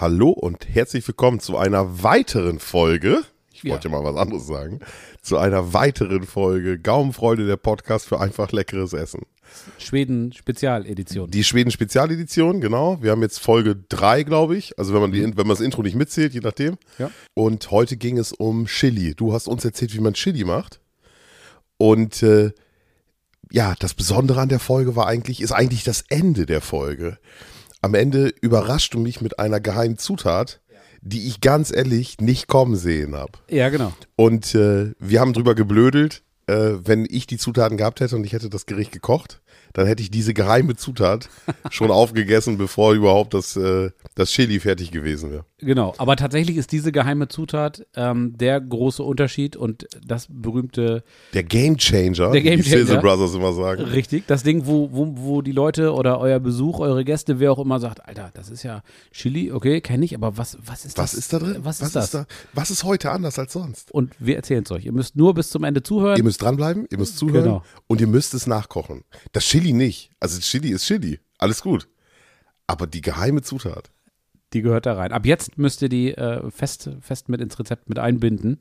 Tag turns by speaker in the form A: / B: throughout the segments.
A: Hallo und herzlich willkommen zu einer weiteren Folge. Ich wollte ja. mal was anderes sagen. Zu einer weiteren Folge Gaumenfreude, der Podcast für einfach leckeres Essen.
B: Schweden Spezialedition.
A: Die Schweden Spezialedition, genau. Wir haben jetzt Folge 3, glaube ich. Also wenn man, die, wenn man das Intro nicht mitzählt, je nachdem.
B: Ja.
A: Und heute ging es um Chili. Du hast uns erzählt, wie man Chili macht. Und äh, ja, das Besondere an der Folge war eigentlich, ist eigentlich das Ende der Folge. Am Ende überrascht du mich mit einer geheimen Zutat, die ich ganz ehrlich nicht kommen sehen habe.
B: Ja, genau.
A: Und äh, wir haben drüber geblödelt, äh, wenn ich die Zutaten gehabt hätte und ich hätte das Gericht gekocht, dann hätte ich diese geheime Zutat schon aufgegessen, bevor überhaupt das, äh, das Chili fertig gewesen wäre.
B: Genau, aber tatsächlich ist diese geheime Zutat ähm, der große Unterschied und das berühmte.
A: Der Game Changer,
B: der Game
A: wie Sizzle Brothers immer sagen.
B: Richtig, das Ding, wo, wo, wo die Leute oder euer Besuch, eure Gäste, wer auch immer sagt: Alter, das ist ja Chili, okay, kenne ich, aber was, was ist
A: was
B: das?
A: Was ist da drin?
B: Was ist
A: was
B: das?
A: Ist da, was ist heute anders als sonst?
B: Und wir erzählen es euch. Ihr müsst nur bis zum Ende zuhören.
A: Ihr müsst dranbleiben, ihr müsst zuhören
B: Genau.
A: und ihr müsst es nachkochen. Das Chili nicht. Also Chili ist Chili. Alles gut. Aber die geheime Zutat.
B: Die gehört da rein. Ab jetzt müsst ihr die äh, fest, fest mit ins Rezept mit einbinden.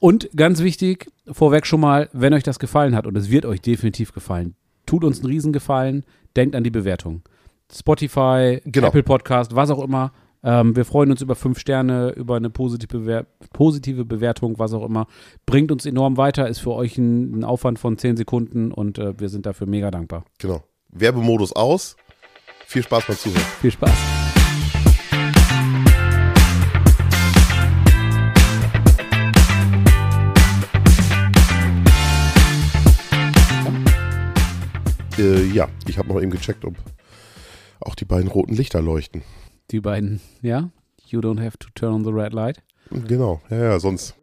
B: Und ganz wichtig, vorweg schon mal, wenn euch das gefallen hat, und es wird euch definitiv gefallen, tut uns einen Riesengefallen, denkt an die Bewertung. Spotify,
A: Genau.
B: Apple Podcast, was auch immer. Ähm, wir freuen uns über fünf Sterne, über eine positive, Bewer positive Bewertung, was auch immer. Bringt uns enorm weiter, ist für euch ein, ein Aufwand von zehn Sekunden und äh, wir sind dafür mega dankbar.
A: Genau. Werbemodus aus. Viel Spaß beim Zuhören.
B: Viel Spaß.
A: Äh, ja, ich habe noch eben gecheckt, ob auch die beiden roten Lichter leuchten.
B: Die beiden, ja? You don't have to turn on the red light.
A: Genau, ja, ja, sonst.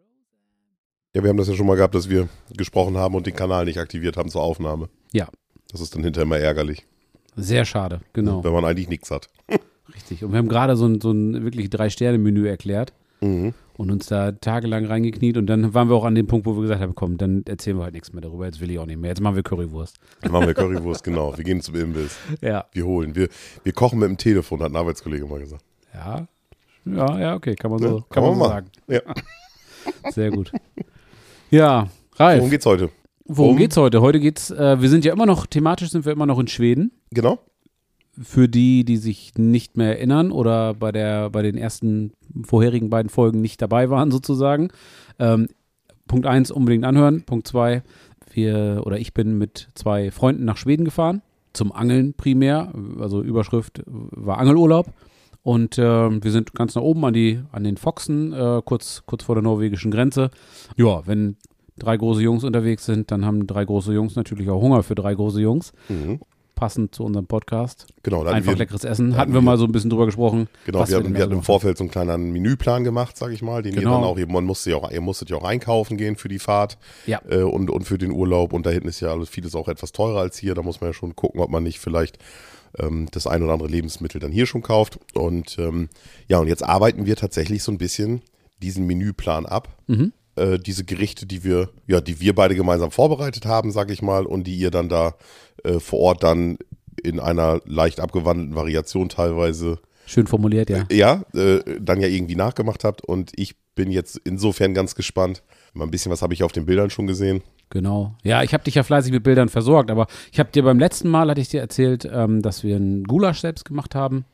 A: Ja, wir haben das ja schon mal gehabt, dass wir gesprochen haben und den Kanal nicht aktiviert haben zur Aufnahme.
B: Ja.
A: Das ist dann hinterher immer ärgerlich,
B: Sehr schade, genau.
A: wenn man eigentlich nichts hat.
B: Richtig. Und wir haben gerade so ein, so ein wirklich Drei-Sterne-Menü erklärt
A: Mhm.
B: Und uns da tagelang reingekniet und dann waren wir auch an dem Punkt, wo wir gesagt haben, komm, dann erzählen wir halt nichts mehr darüber. Jetzt will ich auch nicht mehr. Jetzt machen wir Currywurst.
A: Dann machen wir Currywurst, genau. Wir gehen zum Imbiss.
B: Ja.
A: Wir holen. Wir, wir kochen mit dem Telefon, hat ein Arbeitskollege mal gesagt.
B: Ja. Ja, ja, okay, kann man so,
A: Ja,
B: kann
A: kann
B: man
A: man
B: so sagen.
A: Ja.
B: Sehr gut. Ja, Ralf,
A: Worum geht's heute?
B: worum
A: um-
B: geht's heute? Heute geht's, äh, wir sind ja immer noch, thematisch sind wir immer noch in Schweden.
A: Genau.
B: Für die, die sich nicht mehr erinnern oder bei der, bei den ersten vorherigen beiden Folgen nicht dabei waren, sozusagen. Ähm, Punkt eins unbedingt anhören. Punkt zwei wir oder ich bin mit zwei Freunden nach Schweden gefahren. Zum Angeln primär. Also Überschrift war Angelurlaub. Und ähm, wir sind ganz nach oben an, die, an den Foxen, äh, kurz, kurz vor der norwegischen Grenze. Ja, wenn drei große Jungs unterwegs sind, dann haben drei große Jungs natürlich auch Hunger für drei große Jungs.
A: Mhm.
B: Passend zu unserem Podcast.
A: Genau, da
B: Einfach
A: wir,
B: leckeres Essen.
A: hatten
B: wir
A: wir-
B: mal so ein bisschen drüber gesprochen.
A: genau, wir hatten, wir hatten im Vorfeld so einen kleinen Menüplan gemacht, sag ich mal, den
B: Genau.
A: ihr dann auch, ihr, man musste ja auch, ihr musstet ja auch einkaufen gehen für die Fahrt
B: Ja.
A: äh, und, und für den Urlaub und da hinten ist ja alles vieles auch etwas teurer als hier, da muss man ja schon gucken, ob man nicht vielleicht ähm, das ein oder andere Lebensmittel dann hier schon kauft und ähm, ja, und jetzt arbeiten wir tatsächlich so ein bisschen diesen Menüplan ab.
B: Mhm.
A: Äh, diese Gerichte, die wir, ja, die wir beide gemeinsam vorbereitet haben, sag ich mal, und die ihr dann da äh, vor Ort dann in einer leicht abgewandelten Variation teilweise
B: Schön formuliert, ja.
A: ja, äh, dann ja irgendwie nachgemacht habt und ich bin jetzt insofern ganz gespannt. Mal ein bisschen was habe ich auf den Bildern schon gesehen.
B: Genau. Ja, ich habe dich ja fleißig mit Bildern versorgt, aber ich habe dir beim letzten Mal, hatte ich dir erzählt, ähm, dass wir einen Gulasch selbst gemacht haben,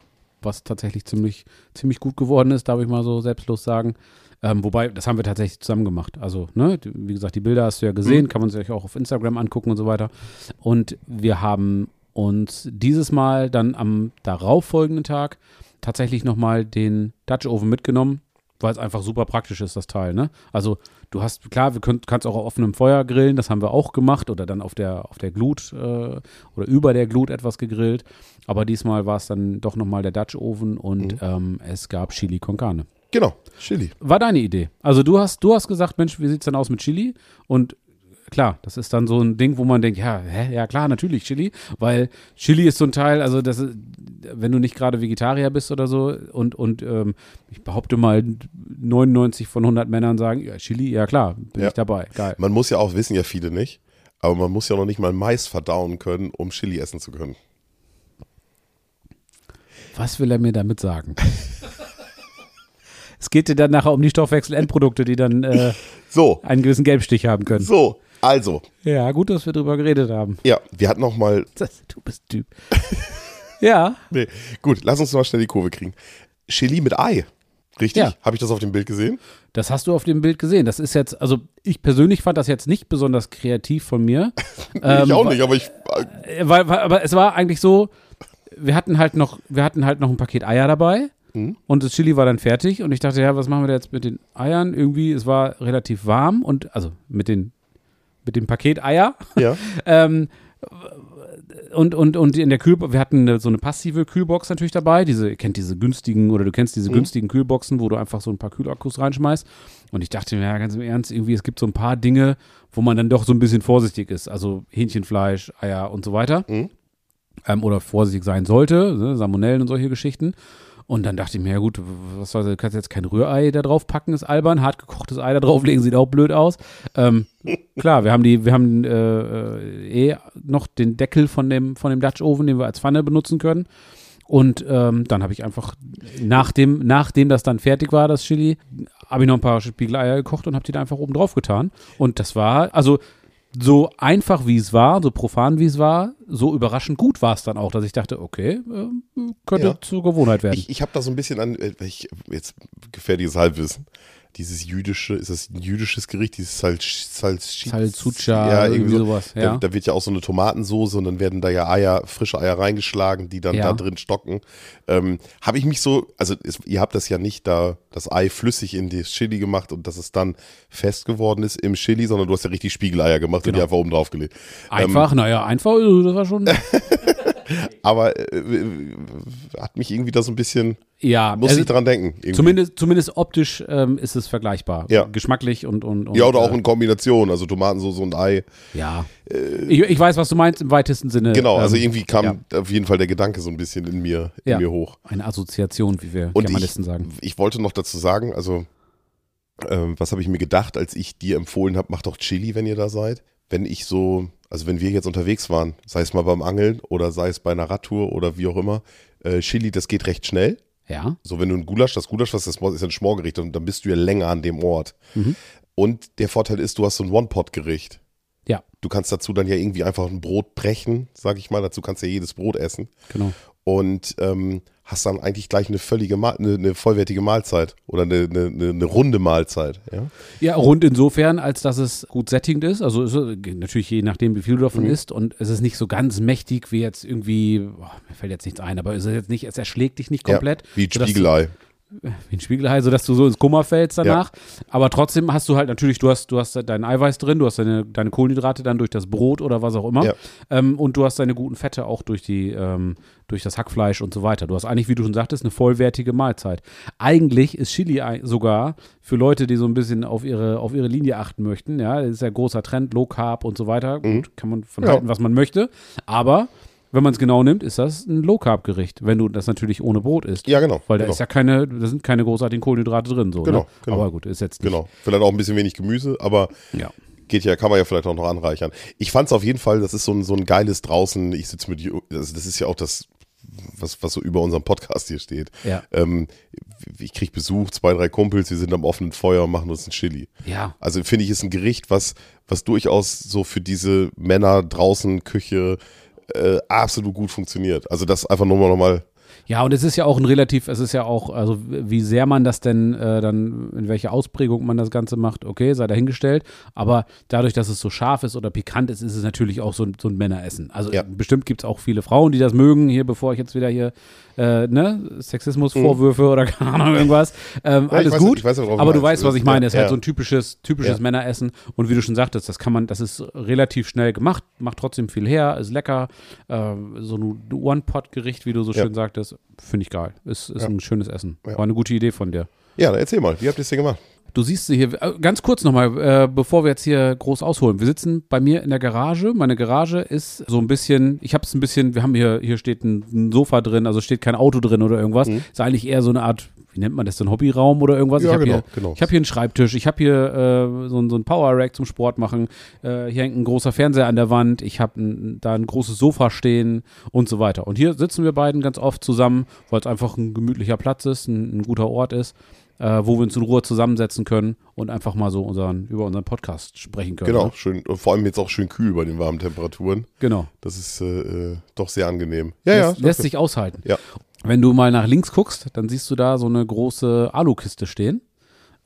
B: was tatsächlich ziemlich, ziemlich gut geworden ist, darf ich mal so selbstlos sagen. Ähm, wobei, das haben wir tatsächlich zusammen gemacht. Also, ne, wie gesagt, die Bilder hast du ja gesehen, kann man sich auch auf Instagram angucken und so weiter. Und wir haben uns dieses Mal dann am darauffolgenden Tag tatsächlich nochmal den Dutch Oven mitgenommen, weil es einfach super praktisch ist, das Teil. Ne? Also du hast, klar, wir könnt, kannst auch auf offenem Feuer grillen, das haben wir auch gemacht oder dann auf der, auf der Glut äh, oder über der Glut etwas gegrillt. Aber diesmal war es dann doch nochmal der Dutch Oven und ähm, es gab Chili con Carne.
A: Genau, Chili.
B: War deine Idee. Also du hast, du hast gesagt, Mensch, wie sieht's denn aus mit Chili? Und klar, das ist dann so ein Ding, wo man denkt, ja, hä, ja klar, natürlich Chili, weil Chili ist so ein Teil, also das ist, wenn du nicht gerade Vegetarier bist oder so und, und ähm, ich behaupte mal 99 von 100 Männern sagen, ja, Chili, ja klar, bin
A: Ja.
B: ich dabei, geil.
A: Man muss ja auch, wissen ja viele nicht, aber man muss ja noch nicht mal Mais verdauen können, um Chili essen zu können.
B: Was will er mir damit sagen? es geht dir dann nachher um die Stoffwechselendprodukte, die dann äh,
A: So,
B: einen gewissen Gelbstich haben können.
A: so, also,
B: Ja, gut, dass wir drüber geredet haben.
A: ja, wir hatten noch mal,
B: Das, du bist Typ. ja,
A: nee, gut, lass uns mal schnell die Kurve kriegen. Chili mit Ei, richtig?
B: Ja.
A: Habe ich das auf dem Bild gesehen?
B: das hast du auf dem Bild gesehen. Das ist jetzt, also ich persönlich fand das jetzt nicht besonders kreativ von mir. Ähm,
A: ich auch nicht, aber ich,
B: Äh, Weil, weil, aber es war eigentlich so, wir hatten halt noch, wir hatten halt noch ein Paket Eier dabei
A: Mhm.
B: und das Chili war dann fertig und ich dachte, ja, was machen wir da jetzt mit den Eiern? Irgendwie, es war relativ warm und also mit den mit dem Paket Eier.
A: ja,
B: Ähm, und, und, und in der Kühlbox, wir hatten eine, so eine passive Kühlbox natürlich dabei. Diese, ihr kennt diese günstigen oder du kennst diese
A: Mhm.
B: günstigen Kühlboxen, wo du einfach so ein paar Kühlakkus reinschmeißt. Und ich dachte mir, ja, ganz im Ernst, irgendwie, es gibt so ein paar Dinge, wo man dann doch so ein bisschen vorsichtig ist. Also Hähnchenfleisch, Eier und so weiter.
A: Mhm.
B: Ähm, oder vorsichtig sein sollte, ne, Salmonellen und solche Geschichten. Und dann dachte ich mir, ja gut, was soll, du kannst jetzt kein Rührei da drauf packen, ist albern. Hart gekochtes Ei da drauflegen, sieht auch blöd aus. Ähm, klar, wir haben die, wir haben äh, äh, eh noch den Deckel von dem, von dem Dutch Oven, den wir als Pfanne benutzen können. Und ähm, dann habe ich einfach, nachdem, nachdem das dann fertig war, das Chili, habe ich noch ein paar Spiegeleier gekocht und habe die da einfach oben drauf getan. Und das war, also so einfach wie es war, so profan wie es war, so überraschend gut war es dann auch, dass ich dachte, okay, äh, könnte
A: Ja.
B: zur Gewohnheit werden.
A: ich, ich habe da so ein bisschen an, äh, ich, jetzt gefährliches Halbwissen. Dieses jüdische, ist das ein jüdisches Gericht, dieses Salz, Salz,
B: Salzucha,
A: ja,
B: irgendwie
A: irgendwie so.
B: sowas,
A: Da,
B: ja.
A: da wird ja auch so eine Tomatensoße und dann werden da ja Eier, frische Eier reingeschlagen, die dann
B: Ja.
A: da drin stocken. Ähm, habe ich mich so, also es, ihr habt das ja nicht da, das Ei flüssig in das Chili gemacht und dass es dann fest geworden ist im Chili, sondern du hast ja richtig Spiegeleier gemacht und die
B: Genau.
A: einfach oben drauf gelegt.
B: Einfach, naja, einfach, äh, das war schon.
A: Aber äh, äh, hat mich irgendwie da so ein bisschen,
B: ja,
A: muss
B: also
A: ich dran denken. Irgendwie.
B: zumindest, zumindest optisch ähm, ist es vergleichbar.
A: Ja.
B: Geschmacklich und. und, und
A: ja, oder auch
B: äh,
A: in Kombination, also Tomatensoße und Ei.
B: Ja. ich, ich weiß, was du meinst im weitesten Sinne.
A: Genau, also
B: ähm,
A: irgendwie kam
B: ja.
A: auf jeden Fall der Gedanke so ein bisschen in mir, in
B: Ja.
A: mir hoch.
B: Eine Assoziation, wie wir
A: Und
B: Germanisten
A: ich,
B: sagen.
A: ich wollte noch dazu sagen, also ähm, was habe ich mir gedacht, als ich dir empfohlen habe, mach doch Chili, wenn ihr da seid. Wenn ich so, also wenn wir jetzt unterwegs waren, sei es mal beim Angeln oder sei es bei einer Radtour oder wie auch immer, äh, Chili, das geht recht schnell.
B: Ja.
A: So, wenn du ein Gulasch, das Gulasch, was das ist ein Schmorgericht, und dann bist du ja länger an dem Ort.
B: Mhm.
A: Und der Vorteil ist, du hast so ein One-Pot-Gericht.
B: Ja,
A: Du kannst dazu dann ja irgendwie einfach ein Brot brechen, sag ich mal. Dazu kannst du ja jedes Brot essen.
B: genau.
A: Und ähm, hast dann eigentlich gleich eine völlige, Ma eine, eine vollwertige Mahlzeit oder eine, eine, eine, runde Mahlzeit. Ja?
B: Ja, rund insofern, als dass es gut sättigend ist. Also ist, natürlich je nachdem, wie viel du davon
A: Mhm.
B: isst. Und es ist nicht so ganz mächtig wie jetzt irgendwie, boah, mir fällt jetzt nichts ein, aber es ist jetzt nicht, es erschlägt dich nicht komplett.
A: Ja, wie ein Spiegelei.
B: Wie ein Spiegelei, sodass du so ins Kummer fällst danach. Aber trotzdem hast du halt natürlich, du hast, du hast dein Eiweiß drin, du hast deine, deine Kohlenhydrate dann durch das Brot oder was auch immer.
A: Ja.
B: Ähm, und du hast deine guten Fette auch durch die, ähm, durch das Hackfleisch und so weiter. Du hast eigentlich, wie du schon sagtest, eine vollwertige Mahlzeit. Eigentlich ist Chili sogar für Leute, die so ein bisschen auf ihre, auf ihre Linie achten möchten, ja, das ist ja großer Trend, Low Carb und so weiter. Gut, kann man von
A: Mhm. Ja.
B: halten, was man möchte. Aber wenn man es genau nimmt, ist das ein Low Carb Gericht, wenn du das natürlich ohne Brot isst.
A: Ja, genau.
B: Weil da
A: genau.
B: ist ja keine, da sind keine großartigen Kohlenhydrate drin, so.
A: Genau,
B: ne?
A: genau.
B: Aber gut, ist jetzt nicht.
A: Genau. Vielleicht auch ein bisschen wenig Gemüse, aber
B: Ja.
A: geht ja, kann man ja vielleicht auch noch anreichern. Ich fand es auf jeden Fall, das ist so ein, so ein geiles draußen, ich sitze mit, also das ist ja auch das, was, was so über unserem Podcast hier steht.
B: Ja.
A: Ähm, ich krieg Besuch, zwei, drei Kumpels, wir sind am offenen Feuer und machen uns ein Chili.
B: Ja.
A: Also finde ich, ist ein Gericht, was, was durchaus so für diese Männer draußen Küche äh, absolut gut funktioniert. Also das einfach nur mal nochmal.
B: Ja, und es ist ja auch ein relativ, es ist ja auch, also wie sehr man das denn äh, dann, in welche Ausprägung man das Ganze macht, okay, sei dahingestellt. Aber dadurch, dass es so scharf ist oder pikant ist, ist es natürlich auch so, ein- so ein Männeressen. Also
A: Ja.
B: bestimmt gibt es auch viele Frauen, die das mögen, hier, bevor ich jetzt wieder hier, äh, ne, Sexismusvorwürfe oder keine Ahnung, irgendwas. Ähm,
A: Mhm. Ja,
B: alles
A: weiß-
B: gut.
A: weiß,
B: aber du weißt, was ich meine. Es ist halt so ein typisches, typisches. Männeressen. Und wie du schon sagtest, das kann man, das ist relativ schnell gemacht, macht trotzdem viel her, ist lecker. Äh, so ein One-Pot-Gericht, wie du so schön sagtest, finde ich geil. Ist, ist
A: Ja.
B: ein schönes Essen. War eine gute Idee von dir.
A: Ja, dann erzähl mal, wie habt ihr es denn gemacht?
B: Du siehst sie hier, äh, ganz kurz nochmal, äh, bevor wir jetzt hier groß ausholen. Wir sitzen bei mir in der Garage. Meine Garage ist so ein bisschen, ich habe es ein bisschen, wir haben hier, hier steht ein, ein Sofa drin, also steht kein Auto drin oder irgendwas. Ist eigentlich eher so eine Art, wie nennt man das, so ein Hobbyraum oder irgendwas?
A: Ja,
B: ich habe
A: genau,
B: hier,
A: genau.
B: ich hab hier einen Schreibtisch, ich habe hier äh, so, ein- so ein Power Rack zum Sport machen. Äh, hier hängt ein großer Fernseher an der Wand. Ich habe da ein großes Sofa stehen und so weiter. Und hier sitzen wir beiden ganz oft zusammen, weil es einfach ein gemütlicher Platz ist, ein, ein guter Ort ist. Äh, wo wir uns in Ruhe zusammensetzen können und einfach mal so unseren, über unseren Podcast sprechen können.
A: Genau,
B: Ne?
A: schön, vor allem jetzt auch schön kühl bei den warmen Temperaturen.
B: Genau.
A: Das ist äh, äh, doch sehr angenehm. Ja,
B: lässt,
A: ja.
B: lässt sich aushalten.
A: Ja.
B: Wenn du mal nach links guckst, dann siehst du da so eine große Alukiste stehen.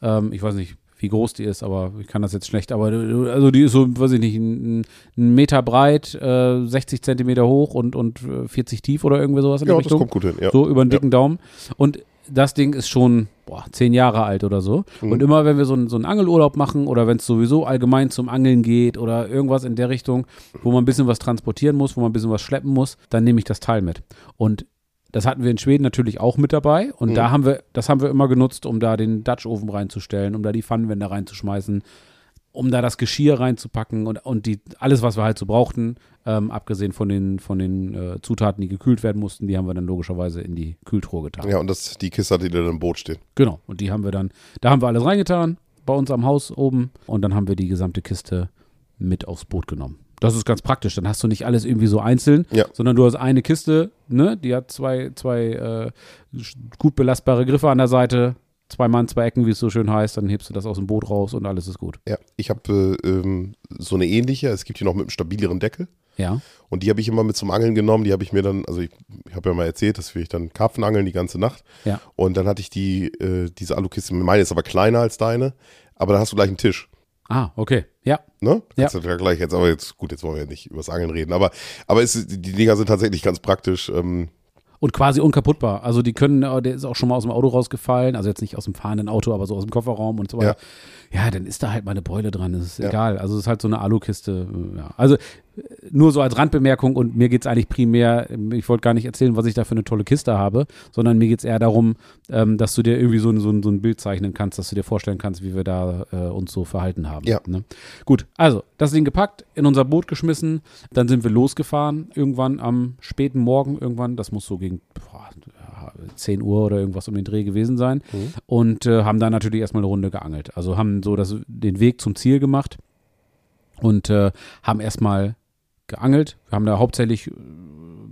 B: Ähm, ich weiß nicht, wie groß die ist, aber ich kann das jetzt schlecht. Aber du- also die ist so, weiß ich nicht, ein, ein Meter breit, äh, 60 Zentimeter hoch und, und äh, 40 tief oder irgendwie sowas in
A: ja,
B: der
A: das
B: Richtung.
A: kommt gut hin. Ja.
B: So über den dicken Daumen. Und das Ding ist schon boah, zehn Jahre alt oder so.
A: Mhm.
B: Und immer, wenn wir so, einen- so einen Angelurlaub machen oder wenn es sowieso allgemein zum Angeln geht oder irgendwas in der Richtung, wo man ein bisschen was transportieren muss, wo man ein bisschen was schleppen muss, dann nehme ich das Teil mit. Und das hatten wir in Schweden natürlich auch mit dabei. Und
A: Mhm.
B: da haben wir, das haben wir immer genutzt, um da den Dutch-Ofen reinzustellen, um da die Pfannenwände reinzuschmeißen, um da das Geschirr reinzupacken und, und die, alles, was wir halt so brauchten, ähm, abgesehen von den, von den äh, Zutaten, die gekühlt werden mussten, die haben wir dann logischerweise in die Kühltruhe getan.
A: Ja, und das, die Kiste die dann im Boot stehen.
B: Genau. Und die haben wir dann, da haben wir alles reingetan, bei uns am Haus oben. Und dann haben wir die gesamte Kiste mit aufs Boot genommen. Das ist ganz praktisch. Dann hast du nicht alles irgendwie so einzeln,
A: Ja.
B: sondern du hast eine Kiste, ne? Die hat zwei, zwei äh, gut belastbare Griffe an der Seite, zwei Mann, zwei Ecken, wie es so schön heißt. Dann hebst du das aus dem Boot raus und alles ist gut.
A: Ja, ich habe äh, ähm, so eine ähnliche, es gibt hier noch mit einem stabileren Deckel.
B: Ja.
A: Und die habe ich immer mit zum Angeln genommen. Die habe ich mir dann, also ich, ich habe ja mal erzählt, dass wir ich dann Karpfen angeln die ganze Nacht.
B: Ja.
A: Und dann hatte ich die, äh, diese Alukiste, meine ist aber kleiner als deine, aber da hast du gleich einen Tisch.
B: Ah, okay. Ja.
A: Ne?
B: Ja.
A: Da gleich jetzt, aber jetzt, gut, jetzt wollen wir ja nicht übers Angeln reden, aber, aber es, die Dinger sind tatsächlich ganz praktisch. Ähm,
B: Und quasi unkaputtbar. Also die können, äh, der ist auch schon mal aus dem Auto rausgefallen, also jetzt nicht aus dem fahrenden Auto, aber so aus dem Kofferraum und so weiter. Ja, dann ist da halt mal eine Beule dran, das ist
A: Ja.
B: egal. Also es ist halt so eine Alukiste. äh, Ja. Also äh, nur so als Randbemerkung und mir geht es eigentlich primär, ähm, ich wollte gar nicht erzählen, was ich da für eine tolle Kiste habe, sondern mir geht es eher darum, ähm, dass du dir irgendwie so, ein- so, ein- so ein Bild zeichnen kannst, dass du dir vorstellen kannst, wie wir da äh, uns so verhalten haben.
A: Ja.
B: Ne? Gut, also das Ding gepackt, in unser Boot geschmissen, dann sind wir losgefahren, irgendwann am späten Morgen, irgendwann, das muss so gegen boah, ja, 10 Uhr oder irgendwas um den Dreh gewesen sein und äh, haben dann natürlich erstmal eine Runde geangelt. Also haben so das, den Weg zum Ziel gemacht und äh, haben erstmal geangelt. Wir haben da hauptsächlich äh,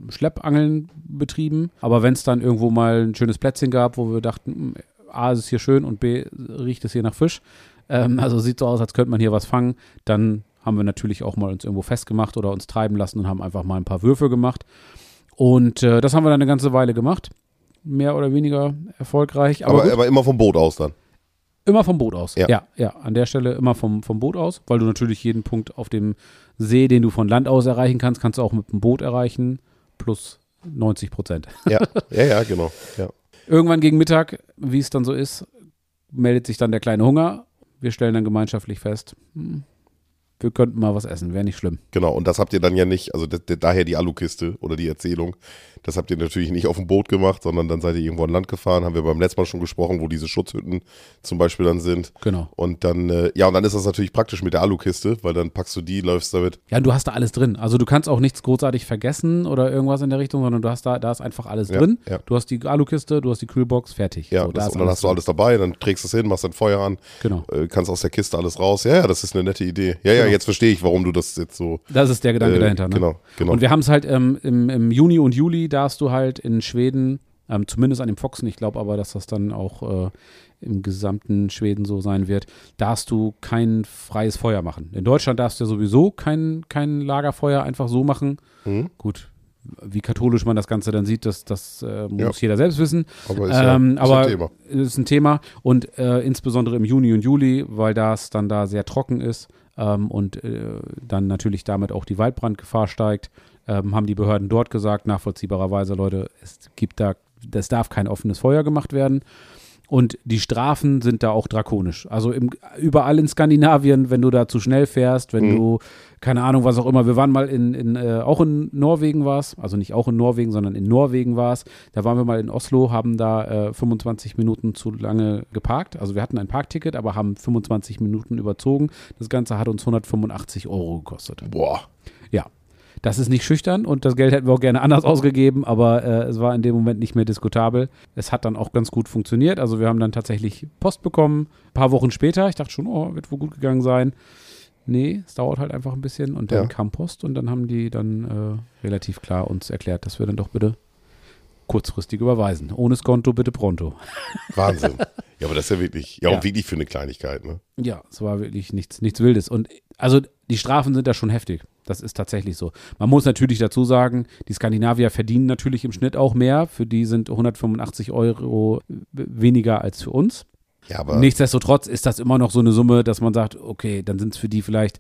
B: Schleppangeln betrieben, aber wenn es dann irgendwo mal ein schönes Plätzchen gab, wo wir dachten, hm, A, ist es hier schön und B, riecht es hier nach Fisch, ähm, also sieht so aus, als könnte man hier was fangen, dann haben wir natürlich auch mal uns irgendwo festgemacht oder uns treiben lassen und haben einfach mal ein paar Würfe gemacht. Und äh, das haben wir dann eine ganze Weile gemacht. Mehr oder weniger erfolgreich. Aber,
A: aber, aber immer vom Boot aus dann.
B: Immer vom Boot aus.
A: Ja.
B: Ja. ja, An der Stelle immer vom, vom Boot aus, weil du natürlich jeden Punkt auf dem See, den du von Land aus erreichen kannst, kannst du auch mit dem Boot erreichen. Plus 90 Prozent.
A: Ja, ja, ja, genau. Ja.
B: Irgendwann gegen Mittag, wie es dann so ist, meldet sich dann der kleine Hunger. Wir stellen dann gemeinschaftlich fest, hm, wir könnten mal was essen, wäre nicht schlimm.
A: Genau, und das habt ihr dann ja nicht, also daher die Alukiste oder die Erzählung, das habt ihr natürlich nicht auf dem Boot gemacht, sondern dann seid ihr irgendwo an Land gefahren, haben wir beim letzten Mal schon gesprochen, wo diese Schutzhütten zum Beispiel dann sind.
B: Genau.
A: Und dann, äh, ja, und dann ist das natürlich praktisch mit der Alukiste, weil dann packst du die, läufst damit.
B: Ja, und du hast da alles drin. Also du kannst auch nichts großartig vergessen oder irgendwas in der Richtung, sondern du hast da, da ist einfach alles
A: Ja,
B: drin.
A: ja.
B: Du hast die Alukiste, du hast die Kühlbox, fertig.
A: Ja,
B: so,
A: das,
B: da
A: und dann hast du alles dabei, dann trägst du es hin, machst dein Feuer an,
B: Genau.
A: äh, kannst aus der Kiste alles raus. Ja, ja, das ist eine nette Idee. Ja, ja,
B: Genau.
A: jetzt verstehe ich, warum du das jetzt so.
B: Das ist der Gedanke
A: äh,
B: dahinter. Ne?
A: Genau, genau.
B: Und wir haben es halt ähm, im, im Juni und Juli, da hast du halt in Schweden, ähm, zumindest an dem Foxen, ich glaube aber, dass das dann auch äh, im gesamten Schweden so sein wird, darfst du kein freies Feuer machen. In Deutschland darfst du ja sowieso kein, kein Lagerfeuer einfach so machen.
A: Mhm.
B: Gut, wie katholisch man das Ganze dann sieht, das, das äh, muss
A: Ja.
B: jeder selbst wissen.
A: aber ist ja,
B: ähm,
A: ist
B: aber
A: ein Thema.
B: ist ein Thema und äh, insbesondere im Juni und Juli, weil das dann da sehr trocken ist ähm, und äh, dann natürlich damit auch die Waldbrandgefahr steigt, ähm, haben die Behörden dort gesagt, nachvollziehbarerweise, Leute, es gibt da, es darf kein offenes Feuer gemacht werden. Und die Strafen sind da auch drakonisch. Also im, überall in Skandinavien, wenn du da zu schnell fährst, wenn
A: Mhm.
B: du, keine Ahnung, was auch immer. Wir waren mal in, in äh, auch in Norwegen war es, also nicht auch in Norwegen, sondern in Norwegen war es. Da waren wir mal in Oslo, haben da äh, 25 Minuten zu lange geparkt. Also wir hatten ein Parkticket, aber haben 25 Minuten überzogen. Das Ganze hat uns 185 Euro gekostet.
A: Boah.
B: Ja. Das ist nicht schüchtern und das Geld hätten wir auch gerne anders ausgegeben, aber äh, es war in dem Moment nicht mehr diskutabel. Es hat dann auch ganz gut funktioniert. Also wir haben dann tatsächlich Post bekommen, ein paar Wochen später. Ich dachte schon, oh, wird wohl gut gegangen sein. Nee, es dauert halt einfach ein bisschen und dann
A: Ja.
B: kam Post und dann haben die dann äh, relativ klar uns erklärt, dass wir dann doch bitte kurzfristig überweisen. Ohne Skonto, bitte pronto.
A: Wahnsinn. Ja, aber das ist ja wirklich, ja,
B: Ja.
A: auch wirklich für eine Kleinigkeit, ne?
B: Ja, es war wirklich nichts, nichts Wildes. Und also die Strafen sind da schon heftig. Das ist tatsächlich so. Man muss natürlich dazu sagen, die Skandinavier verdienen natürlich im Schnitt auch mehr. Für die sind 185 Euro weniger als für uns.
A: Ja, aber
B: Nichtsdestotrotz ist das immer noch so eine Summe, dass man sagt, okay, dann sind es für die vielleicht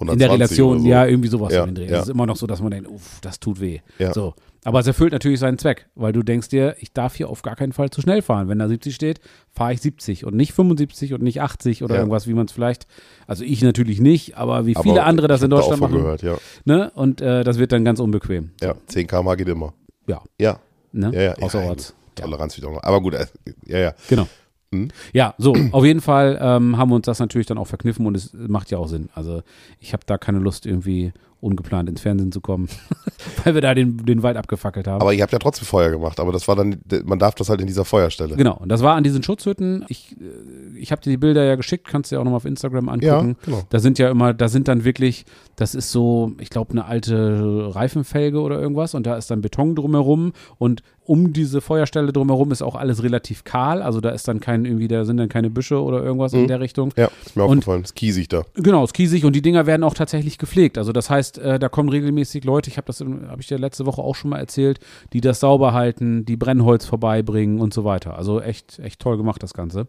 B: in
A: 120
B: der Relation,
A: so.
B: ja, irgendwie sowas
A: Ja,
B: den Dreh.
A: ja.
B: Es ist immer noch so, dass man denkt, uff, das tut weh.
A: Ja.
B: So. Aber es erfüllt natürlich seinen Zweck, weil du denkst dir, ich darf hier auf gar keinen Fall zu schnell fahren. Wenn da 70 steht, fahre ich 70 und nicht 75 und nicht 80 oder
A: Ja.
B: irgendwas, wie man es vielleicht, also ich natürlich nicht, aber wie
A: Aber
B: viele andere das in
A: da
B: Deutschland
A: auch von
B: machen.
A: Gehört, ja.
B: Ne? Und äh, das wird dann ganz unbequem.
A: ja, 10 km geht immer.
B: Ja.
A: Ja,
B: Ne?
A: ja, ja.
B: Außerorts.
A: Toleranz wieder. Aber gut, äh, ja, ja.
B: Genau.
A: Hm?
B: Ja, so, auf jeden Fall ähm, haben wir uns das natürlich dann auch verkniffen und es macht ja auch Sinn. Also ich habe da keine Lust, irgendwie ungeplant ins Fernsehen zu kommen, weil wir da den, den Wald abgefackelt haben.
A: Aber ihr habt ja trotzdem Feuer gemacht, aber das war dann, man darf das halt in dieser Feuerstelle.
B: Genau, und das war an diesen Schutzhütten. Ich, äh, ich habe dir die Bilder ja geschickt, kannst du ja auch nochmal auf Instagram
A: Ja,
B: angucken.
A: genau.
B: Da sind ja immer, da sind dann wirklich, das ist so, ich glaube, eine alte Reifenfelge oder irgendwas und da ist dann Beton drumherum und um diese Feuerstelle drumherum ist auch alles relativ kahl. Also da ist dann kein, irgendwie, da sind dann keine Büsche oder irgendwas in
A: Mhm.
B: der Richtung.
A: Ja, ist mir
B: Und-
A: aufgefallen. Das ist kiesig da.
B: Genau, es ist kiesig und die Dinger werden auch tatsächlich gepflegt. Also das heißt, äh, da kommen regelmäßig Leute, ich habe das, habe ich dir letzte Woche auch schon mal erzählt, die das sauber halten, die Brennholz vorbeibringen und so weiter. Also echt, echt toll gemacht das Ganze.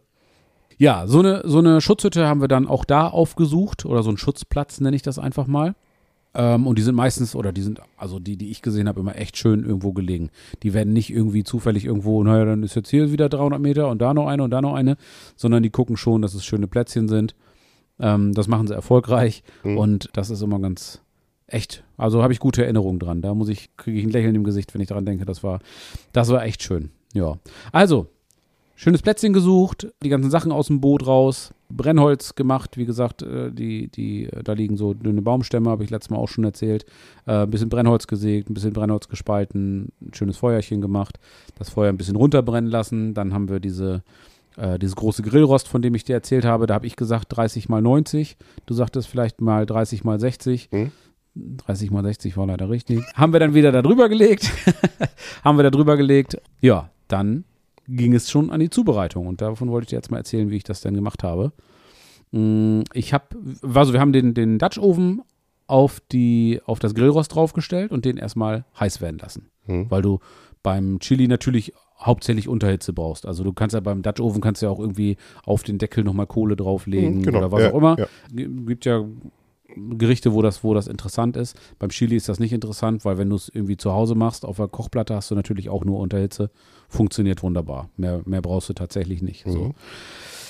B: Ja, so eine, so eine Schutzhütte haben wir dann auch da aufgesucht oder so einen Schutzplatz nenne ich das einfach mal. Ähm, und die sind meistens, oder die sind, also die, die ich gesehen habe, immer echt schön irgendwo gelegen. Die werden nicht irgendwie zufällig irgendwo, naja, dann ist jetzt hier wieder 300 Meter und da noch eine und da noch eine, sondern die gucken schon, dass es schöne Plätzchen sind. Ähm, das machen sie erfolgreich
A: Mhm.
B: und das ist immer ganz echt. Also habe ich gute Erinnerungen dran. Da muss ich, kriege ich ein Lächeln im Gesicht, wenn ich daran denke. Das war, das war echt schön. Ja. Also, schönes Plätzchen gesucht, die ganzen Sachen aus dem Boot raus, Brennholz gemacht, wie gesagt, äh, die, die, äh, da liegen so dünne Baumstämme, habe ich letztes Mal auch schon erzählt. Äh, ein bisschen Brennholz gesägt, ein bisschen Brennholz gespalten, ein schönes Feuerchen gemacht, das Feuer ein bisschen runterbrennen lassen. Dann haben wir diese, äh, dieses große Grillrost, von dem ich dir erzählt habe. Da habe ich gesagt 30 mal 90. Du sagtest vielleicht mal 30 mal 60.
A: Hm?
B: 30 mal 60 war leider richtig. Haben wir dann wieder da drüber gelegt. haben wir da drüber gelegt. Ja, dann ging es schon an die Zubereitung. Und davon wollte ich dir jetzt mal erzählen, wie ich das denn gemacht habe. Mm, Ich habe, also wir haben den, den Dutch Oven auf, die, auf das Grillrost draufgestellt und den erstmal heiß werden lassen.
A: Hm.
B: Weil du beim Chili natürlich hauptsächlich Unterhitze brauchst. Also du kannst ja beim Dutch Oven kannst ja auch irgendwie auf den Deckel nochmal Kohle drauflegen
A: Mhm, genau.
B: oder was
A: Ja,
B: auch immer.
A: ja.
B: Gibt ja Gerichte, wo das, wo das interessant ist. Beim Chili ist das nicht interessant, weil wenn du es irgendwie zu Hause machst, auf der Kochplatte hast du natürlich auch nur Unterhitze. Funktioniert wunderbar. Mehr, mehr brauchst du tatsächlich nicht. So
A: Mhm.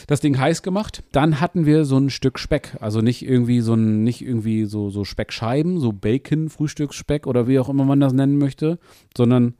B: das Ding heiß gemacht. Dann hatten wir so ein Stück Speck, also nicht irgendwie so ein, nicht irgendwie so, so Speckscheiben, so Bacon, Frühstücksspeck oder wie auch immer man das nennen möchte, sondern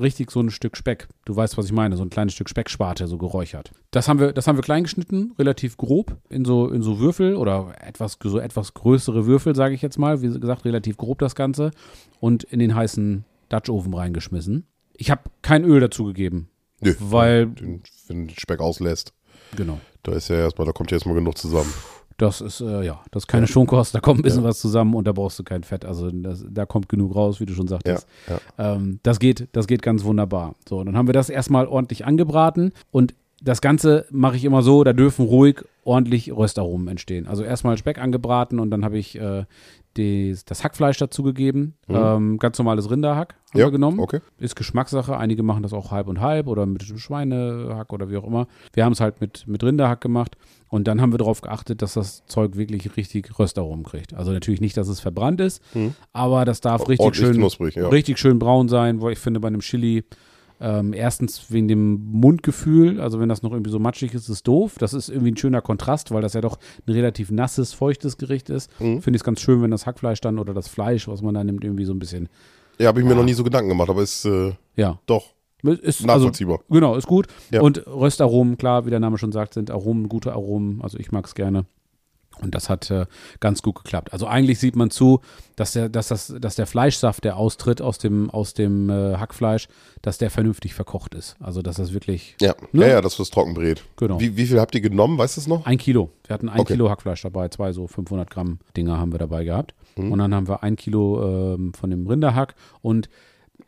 B: richtig so ein Stück Speck. Du weißt, was ich meine, so ein kleines Stück Specksparte, so geräuchert. Das haben wir, das haben wir klein geschnitten, relativ grob, in so, in so Würfel oder etwas, so etwas größere Würfel, sage ich jetzt mal. Wie gesagt, relativ grob das Ganze. Und in den heißen Dutch Oven reingeschmissen. Ich habe kein Öl dazu gegeben,
A: Nö,
B: weil,
A: wenn du den Speck auslässt,
B: genau.
A: da ist ja erstmal, da kommt ja erstmal genug zusammen.
B: Das ist, äh, ja, das ist keine Schonkost, da kommt ein bisschen was zusammen und da brauchst du kein Fett. Also das, da kommt genug raus, wie du schon
A: Ja,
B: sagtest.
A: ja.
B: Ähm, das geht, das geht ganz wunderbar. So, dann haben wir das erstmal ordentlich angebraten und das Ganze mache ich immer so, da dürfen ruhig ordentlich Röstaromen entstehen. Also erstmal Speck angebraten und dann habe ich äh, die, das Hackfleisch dazugegeben. Ähm, ganz normales Rinderhack haben
A: Ja,
B: wir genommen.
A: okay.
B: Ist Geschmackssache. Einige machen das auch halb und halb oder mit Schweinehack oder wie auch immer. Wir haben es halt mit, mit Rinderhack gemacht. Und dann haben wir darauf geachtet, dass das Zeug wirklich richtig Röstaromen kriegt. Also natürlich nicht, dass es verbrannt ist,
A: Mhm.
B: aber das darf richtig schön,
A: ja.
B: richtig schön braun sein, weil ich finde bei einem Chili ähm, erstens wegen dem Mundgefühl, also wenn das noch irgendwie so matschig ist, ist es doof. Das ist irgendwie ein schöner Kontrast, weil das ja doch ein relativ nasses, feuchtes Gericht ist.
A: Mhm.
B: Finde ich es ganz schön, wenn das Hackfleisch dann oder das Fleisch, was man da nimmt, irgendwie so ein bisschen,
A: Ja, habe ich mir noch nie so Gedanken gemacht, aber ist äh,
B: ja,
A: doch
B: ist also,
A: nachvollziehbar.
B: Genau, ist gut.
A: Ja.
B: Und Röstaromen, klar, wie der Name schon sagt, sind Aromen, gute Aromen. Also ich mag es gerne. Und das hat äh, ganz gut geklappt. Also eigentlich sieht man zu, dass der, dass das, dass der Fleischsaft, der austritt aus dem, aus dem äh, Hackfleisch, dass der vernünftig verkocht ist. Also dass das wirklich,
A: ja.
B: Ne?
A: ja, ja, das fürs Trockenbrät.
B: genau.
A: Wie, wie viel habt ihr genommen, weißt du es noch?
B: Ein Kilo. Wir hatten ein
A: Okay.
B: Kilo Hackfleisch dabei, zwei so 500 Gramm Dinger haben wir dabei gehabt.
A: Mhm.
B: Und dann haben wir ein Kilo ähm, von dem Rinderhack. Und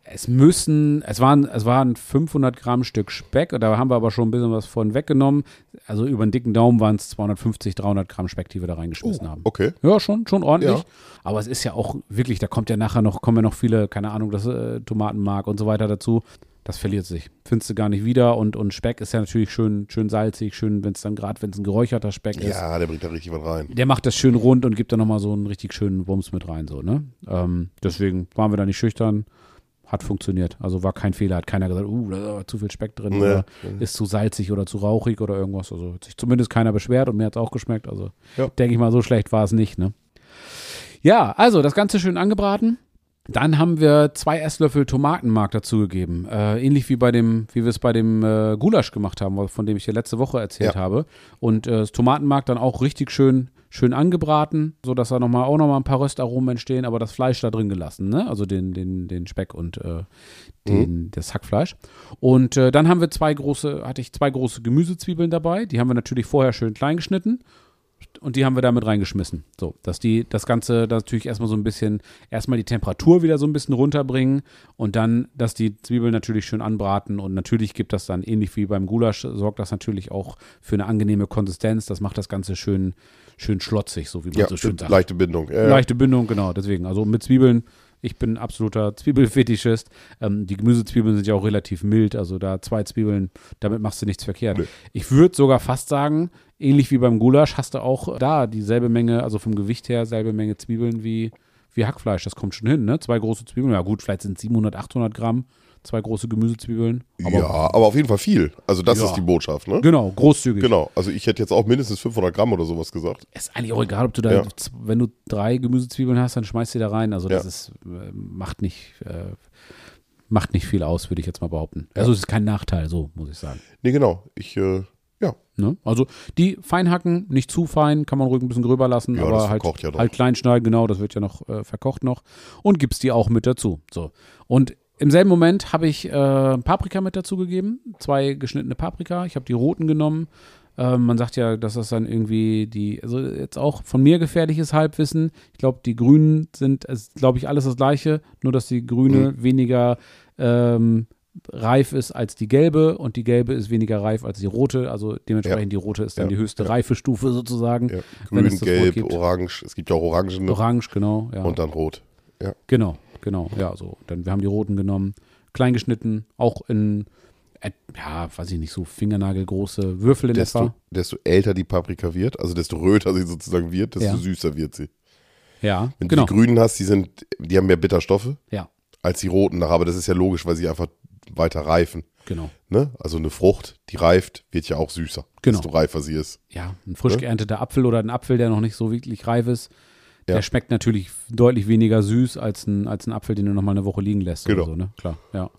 B: Es müssen, es waren, es waren 500 Gramm Stück Speck, da haben wir aber schon ein bisschen was von weggenommen. Also über einen dicken Daumen waren es 250, 300 Gramm Speck, die wir da reingeschmissen haben.
A: Okay.
B: Ja, schon, schon ordentlich.
A: Ja.
B: Aber es ist ja auch wirklich, da kommt ja nachher noch, kommen ja noch viele, keine Ahnung, das äh, Tomatenmark und so weiter dazu. Das verliert sich. Findest du gar nicht wieder. Und, und Speck ist ja natürlich schön, schön salzig, schön, wenn es dann gerade, wenn es ein geräucherter Speck ist.
A: Ja, der bringt da richtig was rein.
B: Der macht das schön rund und gibt da nochmal so einen richtig schönen Wumms mit rein, so, ne? Ähm, deswegen waren wir da nicht schüchtern. Hat funktioniert. Also war kein Fehler. Hat keiner gesagt, uh, da ist aber zu viel Speck drin
A: Nee.
B: oder ist zu salzig oder zu rauchig oder irgendwas. Also hat sich zumindest keiner beschwert und mir hat es auch geschmeckt. Also
A: Ja.
B: denke ich mal, so schlecht war es nicht, ne? Ja, also das Ganze schön angebraten. Dann haben wir zwei Esslöffel Tomatenmark dazugegeben. Äh, ähnlich wie bei dem, wie wir es bei dem äh, Gulasch gemacht haben, von dem ich dir letzte Woche erzählt
A: Ja.
B: habe. Und äh, das Tomatenmark dann auch richtig schön, schön angebraten, sodass da noch mal, auch nochmal ein paar Röstaromen entstehen, aber das Fleisch da drin gelassen, ne? Also den, den, den Speck und äh, den, das Hackfleisch. Und äh, dann haben wir zwei große, hatte ich zwei große Gemüsezwiebeln dabei. Die haben wir natürlich vorher schön klein geschnitten und die haben wir damit reingeschmissen. So, dass die das Ganze natürlich erstmal so ein bisschen, erstmal die Temperatur wieder so ein bisschen runterbringen und dann, dass die Zwiebeln natürlich schön anbraten und natürlich gibt das dann ähnlich wie beim Gulasch, sorgt das natürlich auch für eine angenehme Konsistenz. Das macht das Ganze schön, schön schlotzig, so wie man
A: Ja,
B: so schön sagt.
A: leichte Bindung. Ja, ja.
B: Leichte Bindung, genau, deswegen. Also mit Zwiebeln, ich bin absoluter Zwiebelfetischist. Ähm, die Gemüsezwiebeln sind ja auch relativ mild, also da zwei Zwiebeln, damit machst du nichts verkehrt.
A: Nee.
B: Ich würde sogar fast sagen, ähnlich wie beim Gulasch, hast du auch da dieselbe Menge, also vom Gewicht her, selbe Menge Zwiebeln wie, wie Hackfleisch. Das kommt schon hin, ne? Zwei große Zwiebeln, ja gut, vielleicht sind es 700, 800 Gramm, zwei große Gemüsezwiebeln. Aber
A: ja, aber auf jeden Fall viel. Also das
B: Ja.
A: ist die Botschaft, ne?
B: Genau, großzügig.
A: Genau. Also ich hätte jetzt auch mindestens 500 Gramm oder sowas gesagt.
B: Ist eigentlich auch egal, ob du da,
A: Ja.
B: wenn du drei Gemüsezwiebeln hast, dann schmeißt die da rein. Also das
A: Ja.
B: ist, äh, macht nicht, äh, macht nicht viel aus, würde ich jetzt mal behaupten. Also es ist kein Nachteil, so muss ich sagen.
A: Nee, genau. Ich, äh, ja.
B: Ne? Also die fein hacken, nicht zu fein, kann man ruhig ein bisschen gröber lassen,
A: Ja, das
B: aber halt,
A: ja noch.
B: halt klein schneiden, genau, das wird ja noch äh, verkocht noch. Und gibst die auch mit dazu. So. Und im selben Moment habe ich äh, Paprika mit dazu gegeben, zwei geschnittene Paprika. Ich habe die roten genommen. Ähm, man sagt ja, dass das dann irgendwie die, also jetzt auch von mir gefährliches Halbwissen. Ich glaube, die Grünen sind, glaube ich, alles das Gleiche, nur dass die grüne
A: Mhm.
B: weniger ähm, reif ist als die gelbe und die gelbe ist weniger reif als die rote. Also dementsprechend die rote ist dann
A: Ja.
B: die höchste Reifestufe sozusagen.
A: ja.
B: Wenn
A: Grün, gelb,
B: gibt.
A: orange. Es gibt ja auch Orangen
B: Orange, genau. Ja.
A: und dann rot. Ja.
B: Genau, genau. Ja, so. Dann, wir haben die roten genommen, klein geschnitten, auch in, ja, weiß ich nicht, so fingernagelgroße Würfel in
A: Desto,
B: etwa.
A: desto älter die Paprika wird, also desto röter sie sozusagen wird, desto
B: Ja.
A: süßer wird sie.
B: Ja,
A: Wenn
B: genau.
A: du die grünen hast, die sind, die haben mehr Bitterstoffe
B: Ja,
A: als die roten nach, aber das ist ja logisch, weil sie einfach weiter reifen.
B: genau.
A: Ne? Also eine Frucht, die reift, wird ja auch süßer,
B: Genau.
A: desto reifer sie ist.
B: Ja, ein frisch
A: Ne?
B: geernteter Apfel oder ein Apfel, der noch nicht so wirklich reif ist,
A: Ja.
B: der schmeckt natürlich deutlich weniger süß als ein, als ein Apfel, den du noch mal eine Woche liegen lässt
A: Genau.
B: oder so, ne? Klar, ja.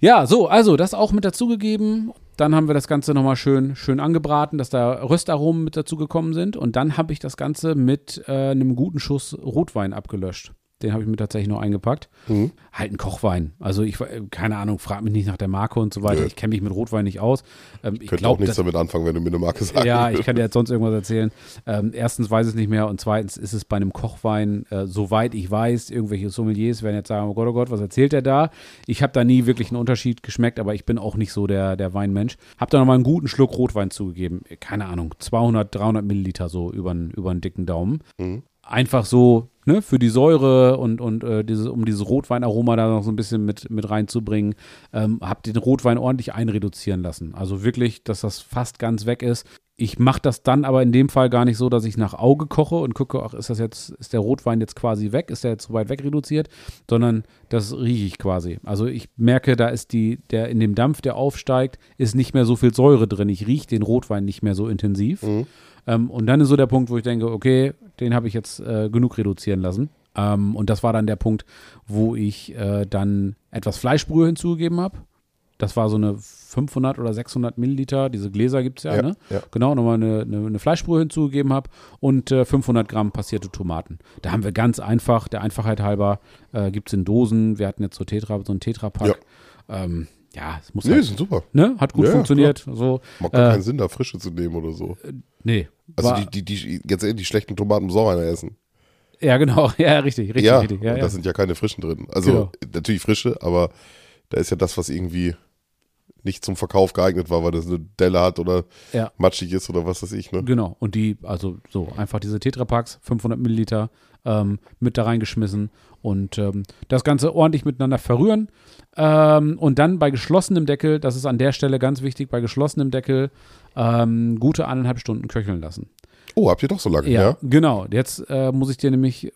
B: Ja, so, also das auch mit dazugegeben. Dann haben wir das Ganze nochmal schön, schön angebraten, dass da Röstaromen mit dazugekommen sind. Und dann habe ich das Ganze mit äh, einem guten Schuss Rotwein abgelöscht. Den habe ich mir tatsächlich noch eingepackt.
A: Mhm.
B: Halt ein Kochwein. Also ich, äh, keine Ahnung, frag mich nicht nach der Marke und so weiter.
A: Nö.
B: Ich kenne mich mit Rotwein nicht aus. Ähm, ich
A: Könnte auch nichts damit anfangen, wenn du mir eine Marke sagst.
B: ja, ich kann dir jetzt sonst irgendwas erzählen. Ähm, erstens weiß ich es nicht mehr und zweitens ist es bei einem Kochwein, äh, soweit ich weiß, irgendwelche Sommeliers werden jetzt sagen, oh Gott, oh Gott, was erzählt der da? Ich habe da nie wirklich einen Unterschied geschmeckt, aber ich bin auch nicht so der, der Weinmensch. Hab da nochmal einen guten Schluck Rotwein zugegeben. Keine Ahnung, 200, 300 Milliliter so über einen dicken Daumen.
A: Mhm.
B: Einfach so, ne, für die Säure und, und äh, diese, um dieses Rotweinaroma da noch so ein bisschen mit, mit reinzubringen, ähm, hab den Rotwein ordentlich einreduzieren lassen. Also wirklich, dass das fast ganz weg ist. Ich mache das dann aber in dem Fall gar nicht so, dass ich nach Auge koche und gucke, ach, ist das jetzt, ist der Rotwein jetzt quasi weg, ist der jetzt so weit weg reduziert, sondern das rieche ich quasi. Also ich merke, da ist die, der in dem Dampf, der aufsteigt, ist nicht mehr so viel Säure drin. Ich rieche den Rotwein nicht mehr so intensiv.
A: Mhm.
B: Ähm, und dann ist so der Punkt, wo ich denke, okay, den habe ich jetzt äh, genug reduzieren lassen. Ähm, und das war dann der Punkt, wo ich äh, dann etwas Fleischbrühe hinzugegeben habe. Das war so eine 500 oder 600 Milliliter, diese Gläser gibt es ja,
A: Ja,
B: ne?
A: ja.
B: Genau, nochmal eine, eine, eine Fleischbrühe hinzugegeben habe und äh, 500 Gramm passierte Tomaten. Da haben wir ganz einfach, der Einfachheit halber, äh, gibt es in Dosen. Wir hatten jetzt so Tetra, so ein Tetrapack. Ja, ähm, ja es muss
A: Nee,
B: halt,
A: sind super.
B: ne? Hat gut
A: Ja,
B: funktioniert. So,
A: Macht gar
B: Äh,
A: keinen Sinn, da Frische zu nehmen oder so.
B: nee.
A: Also die, die, die, ganz ehrlich, die schlechten Tomaten muss auch einer essen.
B: Ja, genau. Ja, richtig, richtig,
A: ja,
B: richtig. Ja, ja.
A: da sind ja keine frischen drin. Also
B: Genau.
A: natürlich frische, aber da ist ja das, was irgendwie nicht zum Verkauf geeignet war, weil das eine Delle hat oder
B: Ja.
A: matschig ist oder was weiß ich. Ne?
B: Genau. Und die, also so, einfach diese Tetrapacks, 500 Milliliter, ähm, mit da reingeschmissen und ähm, das Ganze ordentlich miteinander verrühren. Ähm, und dann bei geschlossenem Deckel, das ist an der Stelle ganz wichtig, bei geschlossenem Deckel ähm, gute eineinhalb Stunden köcheln lassen.
A: Oh, habt ihr doch so lange, ja?
B: genau. Jetzt äh, muss ich dir nämlich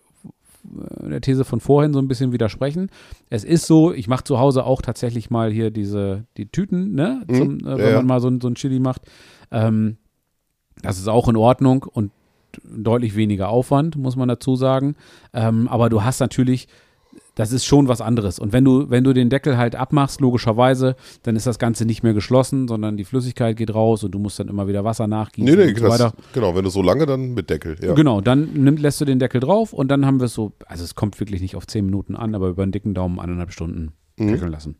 B: der These von vorhin so ein bisschen widersprechen. Es ist so, ich mache zu Hause auch tatsächlich mal hier diese, die Tüten, ne, zum,
A: Mhm.
B: äh, wenn
A: ja.
B: man mal so, ein- so ein Chili macht. Ähm, das ist auch in Ordnung und deutlich weniger Aufwand, muss man dazu sagen. Ähm, aber du hast natürlich, das ist schon was anderes. Und wenn du, wenn du den Deckel halt abmachst, logischerweise, dann ist das Ganze nicht mehr geschlossen, sondern die Flüssigkeit geht raus und du musst dann immer wieder Wasser nachgießen
A: Nee, nee,
B: und so
A: das,
B: weiter.
A: genau, wenn du so lange, dann mit Deckel, ja.
B: Genau, dann nimm, lässt du den Deckel drauf und dann haben wir es so, also es kommt wirklich nicht auf 10 Minuten an, aber über einen dicken Daumen eineinhalb Stunden
A: Mhm.
B: köcheln lassen.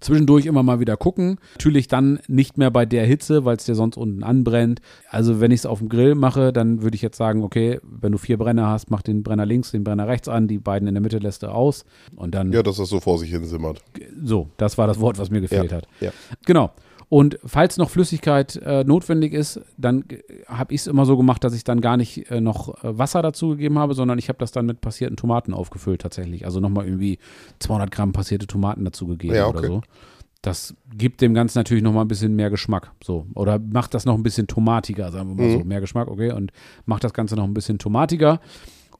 B: Zwischendurch immer mal wieder gucken. Natürlich dann nicht mehr bei der Hitze, weil es dir sonst unten anbrennt. Also wenn ich es auf dem Grill mache, dann würde ich jetzt sagen, okay, wenn du vier Brenner hast, mach den Brenner links, den Brenner rechts an, die beiden in der Mitte lässt du aus. Und dann,
A: Ja, dass das so vor sich hin simmert.
B: so, das war das Wort, was mir gefehlt hat.
A: Ja.
B: Genau. Und falls noch Flüssigkeit äh, notwendig ist, dann habe ich es immer so gemacht, dass ich dann gar nicht äh, noch äh, Wasser dazu gegeben habe, sondern ich habe das dann mit passierten Tomaten aufgefüllt tatsächlich. Also nochmal irgendwie 200 Gramm passierte Tomaten dazu gegeben
A: Ja,
B: oder
A: okay.
B: so. Das gibt dem Ganzen natürlich nochmal ein bisschen mehr Geschmack. So. Oder macht das noch ein bisschen tomatiger, sagen wir mal
A: Mhm.
B: so. Mehr Geschmack, okay. Und macht das Ganze noch ein bisschen tomatiger.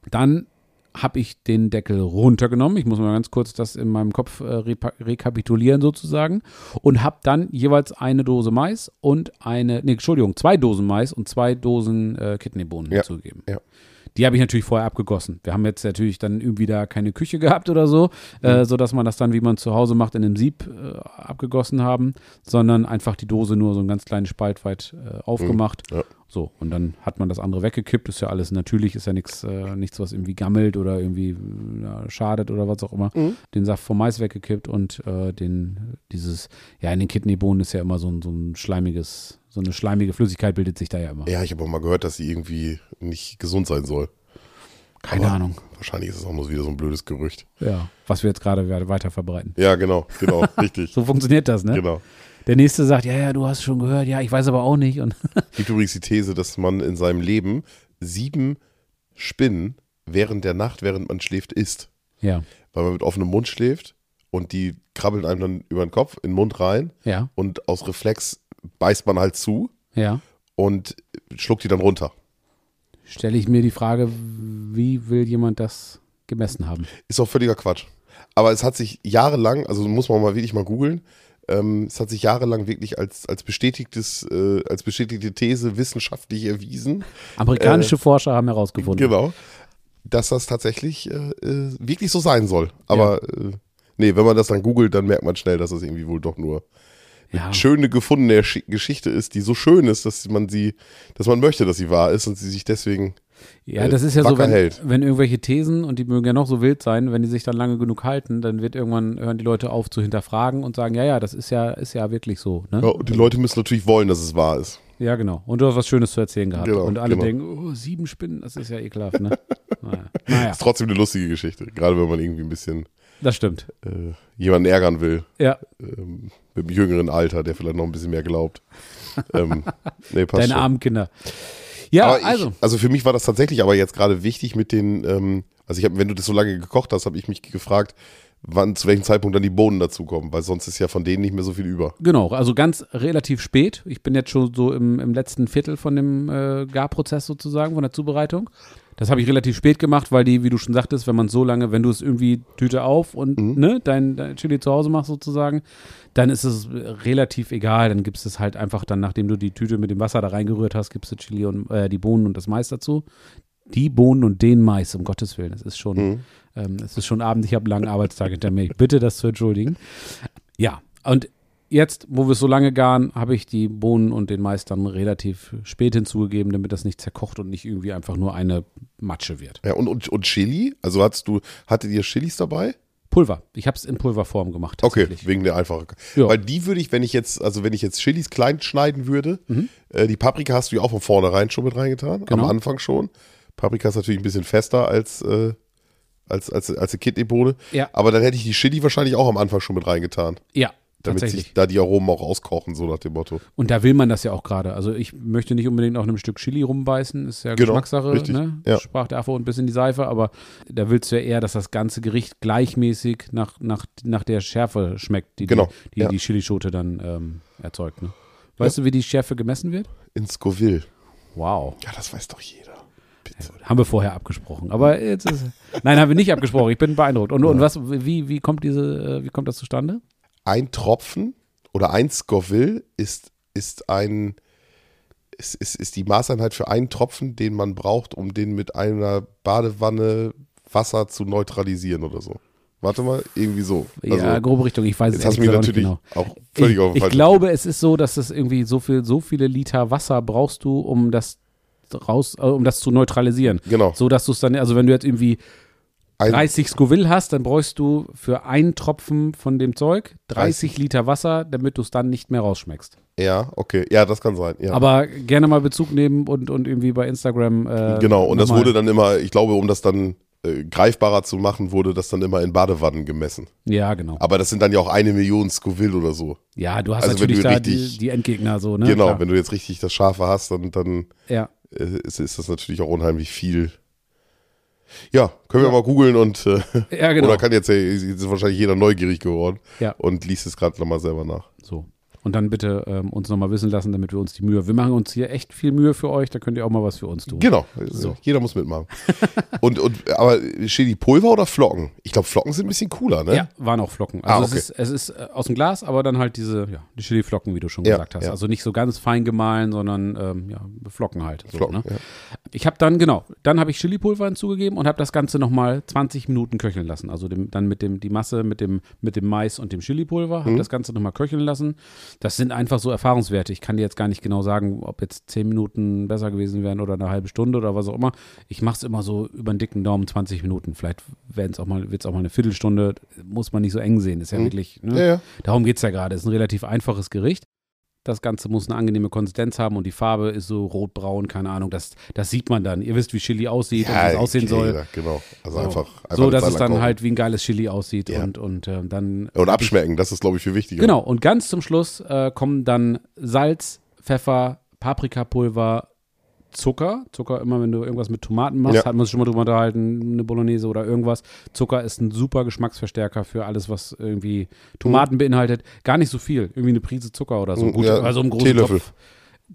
B: Dann habe ich den Deckel runtergenommen. Ich muss mal ganz kurz das in meinem Kopf äh, rekapitulieren sozusagen. Und habe dann jeweils eine Dose Mais und eine, nee, Entschuldigung, zwei Dosen Mais und zwei Dosen äh, Kidneybohnen
A: Ja,
B: hinzugegeben.
A: ja.
B: Die habe ich natürlich vorher abgegossen. Wir haben jetzt natürlich dann irgendwie da keine Küche gehabt oder so, äh, sodass man das dann, wie man zu Hause macht, in einem Sieb äh, abgegossen haben, sondern einfach die Dose nur so einen ganz kleinen Spalt weit äh, aufgemacht.
A: Ja.
B: So, und dann hat man das andere weggekippt. Ist ja alles natürlich, ist ja nichts, äh, nichts, was irgendwie gammelt oder irgendwie äh, ja, schadet oder was auch immer.
A: Mhm.
B: Den Saft vom Mais weggekippt und äh, den, dieses, ja, in den Kidneybohnen ist ja immer so ein, so ein schleimiges, so eine schleimige Flüssigkeit bildet sich da ja immer.
A: Ja, ich habe auch mal gehört, dass sie irgendwie nicht gesund sein soll.
B: Keine
A: Aber
B: Ahnung.
A: Wahrscheinlich ist es auch nur wieder so ein blödes Gerücht.
B: Ja, was wir jetzt gerade we- weiter verbreiten.
A: Ja, genau, genau, richtig.
B: So funktioniert das, ne?
A: Genau.
B: Der nächste sagt, ja, ja, du hast schon gehört, ja, ich weiß aber auch nicht. Und
A: Gibt übrigens die These, dass man in seinem Leben sieben Spinnen während der Nacht, während man schläft, isst.
B: ja,
A: Weil man mit offenem Mund schläft und die krabbeln einem dann über den Kopf, in den Mund rein
B: ja,
A: und aus Reflex beißt man halt zu
B: ja.
A: und schluckt die dann runter.
B: Stelle ich mir die Frage, wie will jemand das gemessen haben?
A: Ist auch völliger Quatsch. Aber es hat sich jahrelang, also muss man mal wirklich mal googeln, ähm, es hat sich jahrelang wirklich als, als bestätigtes, äh, als bestätigte These wissenschaftlich erwiesen,
B: Amerikanische Forscher haben herausgefunden.
A: genau, dass das tatsächlich äh, äh, wirklich so sein soll. Aber äh, nee, wenn man das dann googelt, dann merkt man schnell, dass das irgendwie wohl doch nur
B: Ja,
A: schöne gefundene Sch- Geschichte ist, die so schön ist, dass man sie, dass man möchte, dass sie wahr ist und sie sich deswegen
B: ja das ist ja so, wenn, wenn irgendwelche Thesen, und die mögen ja noch so wild sein, wenn die sich dann lange genug halten, dann wird irgendwann, hören die Leute auf zu hinterfragen und sagen, ja, ja, das ist ja, ist ja wirklich so. Ne?
A: Ja, die Leute müssen natürlich wollen, dass es wahr ist.
B: Ja, genau. Und du hast was Schönes zu erzählen gehabt.
A: Genau,
B: und alle
A: genau.
B: denken, oh, sieben Spinnen, das ist ja ekelhaft, ne? naja. naja,
A: Ist trotzdem eine lustige Geschichte, gerade wenn man irgendwie ein bisschen
B: das stimmt.
A: äh, jemanden ärgern will.
B: Ja,
A: ähm, mit einem jüngeren Alter, der vielleicht noch ein bisschen mehr glaubt. ähm, nee, passt
B: deine
A: schon.
B: armen Kinder. Ja,
A: ich,
B: also.
A: also für mich war das tatsächlich aber jetzt gerade wichtig mit den, ähm, also ich habe, wenn du das so lange gekocht hast, habe ich mich gefragt, wann, zu welchem Zeitpunkt dann die Bohnen dazukommen, weil sonst ist ja von denen nicht mehr so viel über.
B: Genau, also ganz relativ spät. Ich bin jetzt schon so im, im letzten Viertel von dem äh, Garprozess sozusagen, von der Zubereitung. Das habe ich relativ spät gemacht, weil die, wie du schon sagtest, wenn man so lange, wenn du es irgendwie Tüte auf und
A: Mhm.
B: ne, dein, dein Chili zu Hause machst sozusagen, dann ist es relativ egal. Dann gibst es halt einfach dann, nachdem du die Tüte mit dem Wasser da reingerührt hast, gibst du Chili und äh, die Bohnen und das Mais dazu. Die Bohnen und den Mais, um Gottes Willen. Es ist schon,
A: Mhm.
B: ähm, es ist schon Abend, ich habe einen langen Arbeitstag hinter mir. Ich bitte das zu entschuldigen. Ja, und jetzt, wo wir es so lange garen, habe ich die Bohnen und den Mais dann relativ spät hinzugegeben, damit das nicht zerkocht und nicht irgendwie einfach nur eine Matsche wird.
A: Ja, und, und, und Chili? Also hattest du, hattet ihr Chilis dabei?
B: Pulver. Ich habe es in Pulverform gemacht.
A: Okay, wegen der Einfachheit. Weil die würde ich, wenn ich jetzt, also wenn ich jetzt Chilis klein schneiden würde,
B: Mhm.
A: äh, die Paprika hast du ja auch von vornherein schon mit reingetan,
B: Genau.
A: am Anfang schon. Paprika ist natürlich ein bisschen fester als, äh, als, als, als eine Kidneybohne.
B: Ja.
A: Aber dann hätte ich die Chili wahrscheinlich auch am Anfang schon mit reingetan.
B: Ja,
A: Damit sich da die Aromen auch auskochen, so nach dem Motto.
B: Und da will man das ja auch gerade. Also ich möchte nicht unbedingt auf einem Stück Chili rumbeißen, ist ja
A: Genau,
B: Geschmackssache,
A: richtig,
B: ne?
A: ja.
B: Sprach der Affe und ein bisschen die Seife, aber da willst du ja eher, dass das ganze Gericht gleichmäßig nach, nach, nach der Schärfe schmeckt, die
A: Genau,
B: die, die,
A: ja.
B: die Chilischote dann ähm, erzeugt. Ne? Weißt du, wie die Schärfe gemessen wird?
A: In Scoville.
B: Wow.
A: Ja, das weiß doch jeder. Bitte.
B: Haben wir vorher abgesprochen. Aber jetzt ist. Nein, haben wir nicht abgesprochen. Ich bin beeindruckt. Und, und was, wie, wie kommt diese, äh, wie kommt das zustande?
A: Ein Tropfen oder ein Scoville ist, ist ein ist, ist, ist die Maßeinheit für einen Tropfen, den man braucht, um den mit einer Badewanne Wasser zu neutralisieren oder so. Warte mal, irgendwie so. Also,
B: ja, grobe Richtung. Ich weiß es
A: hast mich
B: gesagt auch nicht
A: natürlich
B: genau.
A: auch völlig
B: ich,
A: auf
B: ich glaube, es ist so, dass es irgendwie so viel, so viele Liter Wasser brauchst du, um das raus, äh, um das zu neutralisieren.
A: Genau.
B: So dass du es dann, also wenn du jetzt irgendwie
A: Ein-
B: 30 Scoville hast, dann bräuchst du für einen Tropfen von dem Zeug 30 Liter Wasser, damit du es dann nicht mehr rausschmeckst.
A: Ja, okay. Ja, das kann sein. Ja.
B: Aber gerne mal Bezug nehmen und, und irgendwie bei Instagram. Äh,
A: genau, und das wurde dann immer, ich glaube, um das dann äh, greifbarer zu machen, wurde das dann immer in Badewannen gemessen.
B: Ja, genau.
A: Aber das sind dann ja auch eine Million Scoville oder so.
B: Ja, du hast
A: Also
B: natürlich
A: du
B: da
A: richtig-
B: die, die Endgegner so, ne?
A: genau,
B: Klar.
A: wenn du jetzt richtig das Scharfe hast, dann, dann
B: Ja.
A: äh, ist, ist das natürlich auch unheimlich viel. Ja, können wir mal googeln und äh,
B: Ja, genau.
A: oder kann jetzt, äh, jetzt ist wahrscheinlich jeder neugierig geworden
B: Ja.
A: und liest es gerade nochmal selber nach.
B: So. Und dann bitte ähm, uns nochmal wissen lassen, damit wir uns die Mühe. Wir machen uns hier echt viel Mühe für euch, da könnt ihr auch mal was für uns tun.
A: Genau,
B: So.
A: jeder muss mitmachen. und, und, aber Chili Pulver oder Flocken? Ich glaube, Flocken sind ein bisschen cooler, ne?
B: Ja, waren auch Flocken. Also
A: Ah, okay.
B: es ist, es ist äh, aus dem Glas, aber dann halt diese, ja, die Chili-Flocken, wie du schon
A: Ja,
B: gesagt hast.
A: ja.
B: Also nicht so ganz fein gemahlen, sondern ähm, ja, Flocken halt. So,
A: Flocken,
B: ne?
A: ja.
B: Ich habe dann, genau, dann habe ich Chili-Pulver hinzugegeben und habe das Ganze nochmal 20 Minuten köcheln lassen. Also dem, dann mit dem, die Masse mit dem, mit dem Mais und dem Chili-Pulver,
A: Mhm.
B: habe das Ganze nochmal köcheln lassen. Das sind einfach so Erfahrungswerte. Ich kann dir jetzt gar nicht genau sagen, ob jetzt 10 Minuten besser gewesen wären oder eine halbe Stunde oder was auch immer. Ich mache es immer so über den dicken Daumen 20 Minuten. Vielleicht wird es auch, mal- wird's auch mal eine Viertelstunde. Muss man nicht so eng sehen. Ist ja wirklich, ne?
A: Mhm. Ja, ja.
B: Darum geht es ja gerade. Ist ein relativ einfaches Gericht. Das Ganze muss eine angenehme Konsistenz haben und die Farbe ist so rotbraun, keine Ahnung. Das, das sieht man dann. Ihr wisst, wie Chili aussieht und wie es aussehen
A: kennt
B: soll.
A: jeder, Genau. Also
B: So.
A: einfach, einfach
B: so, dass es dann
A: kochen.
B: halt wie ein geiles Chili aussieht
A: Ja.
B: und, und äh, dann.
A: Und abschmecken, das ist, glaube ich, viel wichtiger.
B: Genau, und ganz zum Schluss äh, kommen dann Salz, Pfeffer, Paprikapulver, Zucker. Zucker, immer wenn du irgendwas mit Tomaten machst,
A: Ja.
B: hat man sich schon mal drüber unterhalten, eine Bolognese oder irgendwas. Zucker ist ein super Geschmacksverstärker für alles, was irgendwie Tomaten beinhaltet. Gar nicht so viel, irgendwie eine Prise Zucker oder so.
A: Mhm,
B: Gut,
A: ja,
B: also einen großen
A: Teelöffel.
B: Topf.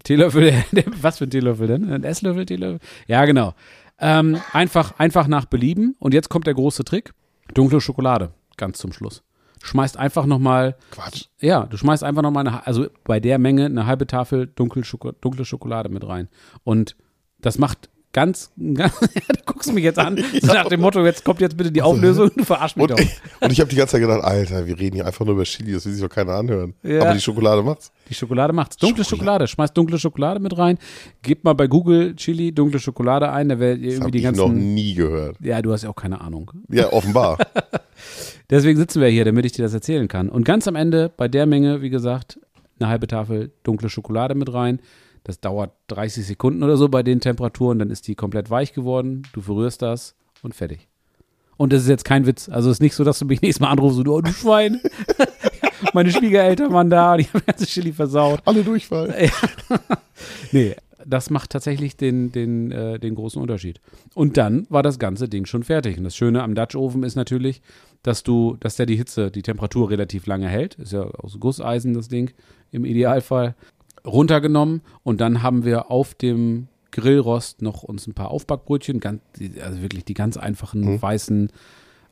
B: Teelöffel, was für ein Teelöffel denn? Ein Esslöffel, Teelöffel? Ja, genau. Ähm, einfach, einfach nach Belieben. Und jetzt kommt der große Trick. Dunkle Schokolade, ganz zum Schluss. Schmeißt einfach nochmal
A: Quatsch.
B: ja, du schmeißt einfach nochmal eine, also bei der Menge eine halbe Tafel dunkle, Schoko, dunkle Schokolade mit rein. Und das macht ganz, ganz du guckst mich jetzt an, so nach dem Motto, jetzt kommt jetzt bitte die Auflösung, du verarsch mich
A: Und,
B: doch.
A: und ich habe die ganze Zeit gedacht, Alter, wir reden hier einfach nur über Chili, das will sich doch keiner anhören.
B: Ja.
A: Aber die Schokolade macht's.
B: Die Schokolade macht's. Dunkle Schokolade. schmeißt dunkle Schokolade mit rein. Gebt mal bei Google Chili dunkle Schokolade ein, da werdet ihr
A: Das
B: irgendwie
A: habe
B: die
A: ich noch
B: ganzen.
A: nie gehört.
B: Ja, du hast ja auch keine Ahnung.
A: Ja, offenbar.
B: Deswegen sitzen wir hier, damit ich dir das erzählen kann. Und ganz am Ende, bei der Menge, wie gesagt, eine halbe Tafel dunkle Schokolade mit rein. Das dauert 30 Sekunden oder so bei den Temperaturen, dann ist die komplett weich geworden. Du verrührst das und fertig. Und das ist jetzt kein Witz. Also es ist nicht so, dass du mich nächstes Mal anrufst und du, oh, du Schwein. Meine Schwiegereltern waren da und ich habe ganze Chili versaut.
A: Alle Durchfall.
B: Nee, das macht tatsächlich den, den, äh, den großen Unterschied. Und dann war das ganze Ding schon fertig. Und das Schöne am Dutch Oven ist natürlich, dass du, dass der die Hitze, die Temperatur relativ lange hält. Ist ja aus Gusseisen das Ding im Idealfall. Runtergenommen und dann haben wir auf dem Grillrost noch uns ein paar Aufbackbrötchen, ganz, also wirklich die ganz einfachen weißen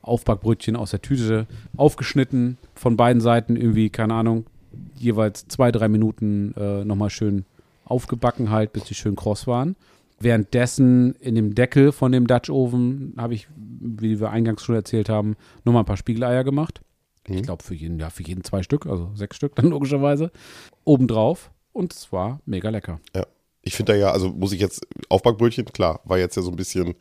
B: Aufbackbrötchen aus der Tüte aufgeschnitten von beiden Seiten irgendwie, keine Ahnung, jeweils zwei, drei Minuten äh, nochmal schön aufgebacken halt, bis die schön kross waren. Währenddessen in dem Deckel von dem Dutch Oven habe ich, wie wir eingangs schon erzählt haben, nochmal ein paar Spiegeleier gemacht. Ich glaube für jeden, ja, für jeden zwei Stück, also sechs Stück dann logischerweise. Obendrauf. Und es war mega lecker.
A: Ja. Ich finde da ja, also muss ich jetzt, Aufbackbrötchen, klar, war jetzt ja so ein bisschen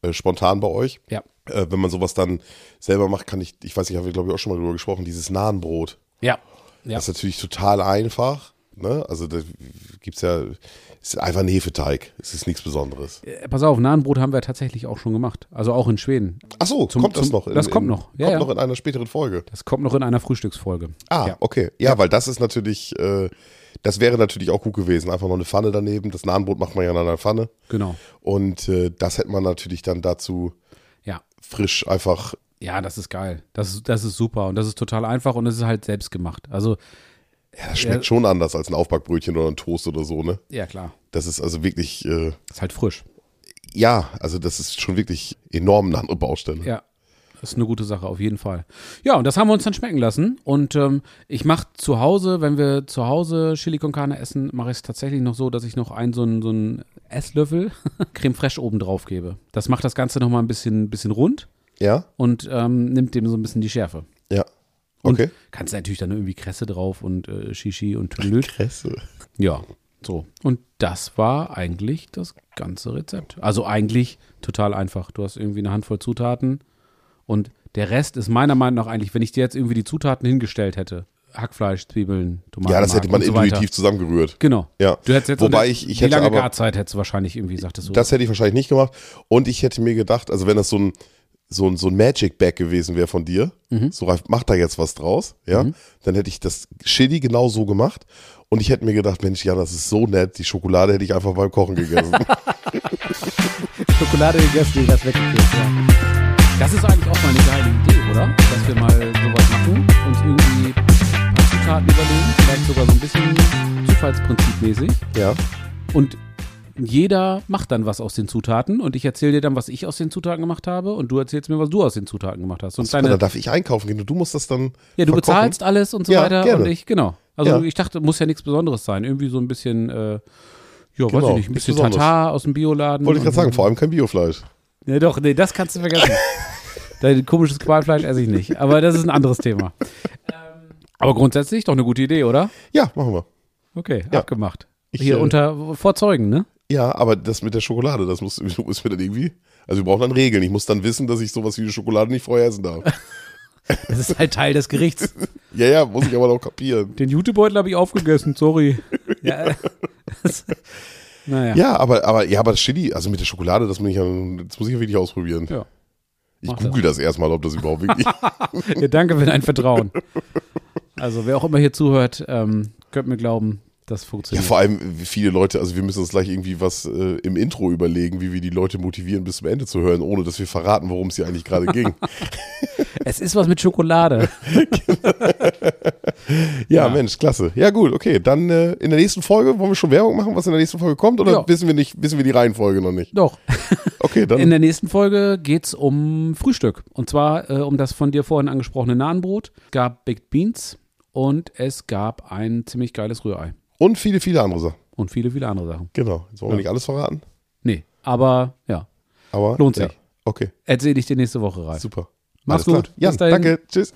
A: äh, spontan bei euch.
B: Ja.
A: Äh, wenn man sowas dann selber macht, kann ich, ich weiß nicht, haben wir glaube ich auch schon mal drüber gesprochen, dieses Nahenbrot.
B: Ja. Ja.
A: Das ist natürlich total einfach. Ne? Also da gibt's ja, es ist einfach ein Hefeteig. Es ist nichts Besonderes.
B: Äh, pass auf, Nahenbrot haben wir tatsächlich auch schon gemacht. Also auch in Schweden.
A: Ach so,
B: Zum-
A: kommt das
B: zum-
A: noch?
B: das kommt noch. Ja,
A: kommt
B: ja.
A: noch in einer späteren Folge.
B: Das kommt noch in einer Frühstücksfolge.
A: Ah,
B: Ja.
A: okay. Ja, weil das ist natürlich, äh, das wäre natürlich auch gut gewesen. Einfach noch eine Pfanne daneben. Das Nahenbrot macht man ja in einer Pfanne.
B: Genau.
A: Und äh, das hätte man natürlich dann dazu
B: Ja.
A: frisch einfach.
B: Ja, das ist geil. Das ist, das ist super und das ist total einfach und es ist halt selbst gemacht. Also,
A: Ja, das schmeckt schon anders als ein Aufbackbrötchen oder ein Toast oder so, ne?
B: ja klar.
A: Das ist also wirklich, äh,
B: Ist halt frisch.
A: ja, also das ist schon wirklich enorm eine andere Baustelle.
B: Ja. Das ist eine gute Sache, auf jeden Fall. Ja, und das haben wir uns dann schmecken lassen. Und ähm, ich mache zu Hause, wenn wir zu Hause Chili con Carne essen, mache ich es tatsächlich noch so, dass ich noch einen so einen, so einen Esslöffel Creme Fraiche oben drauf gebe. Das macht das Ganze nochmal ein bisschen, bisschen rund
A: Ja?
B: und ähm, nimmt dem so ein bisschen die Schärfe. Und
A: Okay.
B: kannst natürlich dann irgendwie Kresse drauf und äh, Shishi und Tüdelüt.
A: Kresse.
B: Ja, so. Und das war eigentlich das ganze Rezept. Also eigentlich total einfach. Du hast irgendwie eine Handvoll Zutaten und der Rest ist meiner Meinung nach eigentlich, wenn ich dir jetzt irgendwie die Zutaten hingestellt hätte, Hackfleisch, Zwiebeln, Tomaten.
A: Ja, das hätte man
B: so
A: intuitiv zusammengerührt.
B: Genau.
A: Ja.
B: Du hättest jetzt
A: Wobei ich- ich hätte
B: lange
A: aber-
B: Garzeit hättest du wahrscheinlich irgendwie, sagtest du.
A: Das hätte ich wahrscheinlich nicht gemacht. Und ich hätte mir gedacht, also wenn das so ein, so ein, so ein Magic Bag gewesen wäre von dir,
B: Mhm.
A: so Ralf, mach da jetzt was draus, ja, dann hätte ich das Chili genau so gemacht. Und ich hätte mir gedacht, Mensch, ja, das ist so nett, die Schokolade hätte ich einfach beim Kochen gegessen.
B: Schokolade gegessen, die das weggekriegt, ja. Das ist eigentlich auch mal eine geile Idee, oder? Dass wir mal sowas machen, uns irgendwie Zutaten überlegen, vielleicht sogar so ein bisschen Zufallsprinzipmäßig.
A: ja.
B: Und jeder macht dann was aus den Zutaten und ich erzähle dir dann, was ich aus den Zutaten gemacht habe und du erzählst mir, was du aus den Zutaten gemacht hast. Und deine,
A: dann darf ich einkaufen gehen und du musst das dann.
B: ja, du
A: verkochen.
B: bezahlst alles und so
A: Ja,
B: weiter
A: gerne.
B: und ich, genau. Also
A: Ja.
B: ich dachte, muss ja nichts Besonderes sein. Irgendwie so ein bisschen, äh, ja, weiß
A: Genau,
B: ich nicht, ein bisschen. Tatar aus dem Bioladen.
A: Wollte ich gerade sagen, vor allem kein Biofleisch.
B: Nee, doch, nee, das kannst du vergessen. Dein komisches Qualfleisch esse ich nicht. Aber das ist ein anderes Thema. Aber grundsätzlich doch eine gute Idee, oder?
A: Ja, machen wir.
B: Okay,
A: Ja.
B: abgemacht.
A: Ich,
B: Hier
A: äh,
B: unter Vorzeugen, ne?
A: Ja, aber das mit der Schokolade, das muss, muss mir dann irgendwie. Also wir brauchen dann Regeln. Ich muss dann wissen, dass ich sowas wie eine Schokolade nicht vorher essen darf.
B: Das ist halt Teil des Gerichts.
A: ja, ja, muss ich aber noch kapieren.
B: Den Jutebeutel habe ich aufgegessen, sorry. Ja. Das, naja.
A: Ja, aber, aber, ja, aber das Chili, also mit der Schokolade, das muss ich ja, das muss ich ja wirklich ausprobieren.
B: Ja.
A: Ich
B: mach
A: google das. erstmal, ob das überhaupt wirklich.
B: ja. Danke für dein Vertrauen. Also, wer auch immer hier zuhört, ähm, könnt mir glauben, das
A: ja,
B: funktioniert.
A: vor allem viele Leute, also wir müssen uns gleich irgendwie was äh, im Intro überlegen, wie wir die Leute motivieren, bis zum Ende zu hören, ohne dass wir verraten, worum es hier eigentlich gerade ging.
B: es ist was mit Schokolade.
A: Ja,
B: Ja.
A: Mensch, klasse. Ja, gut, okay. Dann äh, in der nächsten Folge, wollen wir schon Werbung machen, was in der nächsten Folge kommt, oder
B: Ja.
A: wissen wir nicht, wissen wir die Reihenfolge noch nicht?
B: Doch.
A: Okay, dann.
B: In der nächsten Folge geht es um Frühstück. Und zwar äh, um das von dir vorhin angesprochene Nahenbrot. Es gab Baked Beans und es gab ein ziemlich geiles Rührei.
A: Und viele, viele andere Sachen.
B: Und viele, viele andere Sachen.
A: Genau. Jetzt wollen wir
B: Ja.
A: nicht alles verraten,
B: Nee, aber ja,
A: aber.
B: Lohnt
A: ja.
B: sich.
A: Okay,
B: erzähle ich dir nächste Woche rein.
A: super.
B: Mach's gut. Dahin.
A: danke. Tschüss.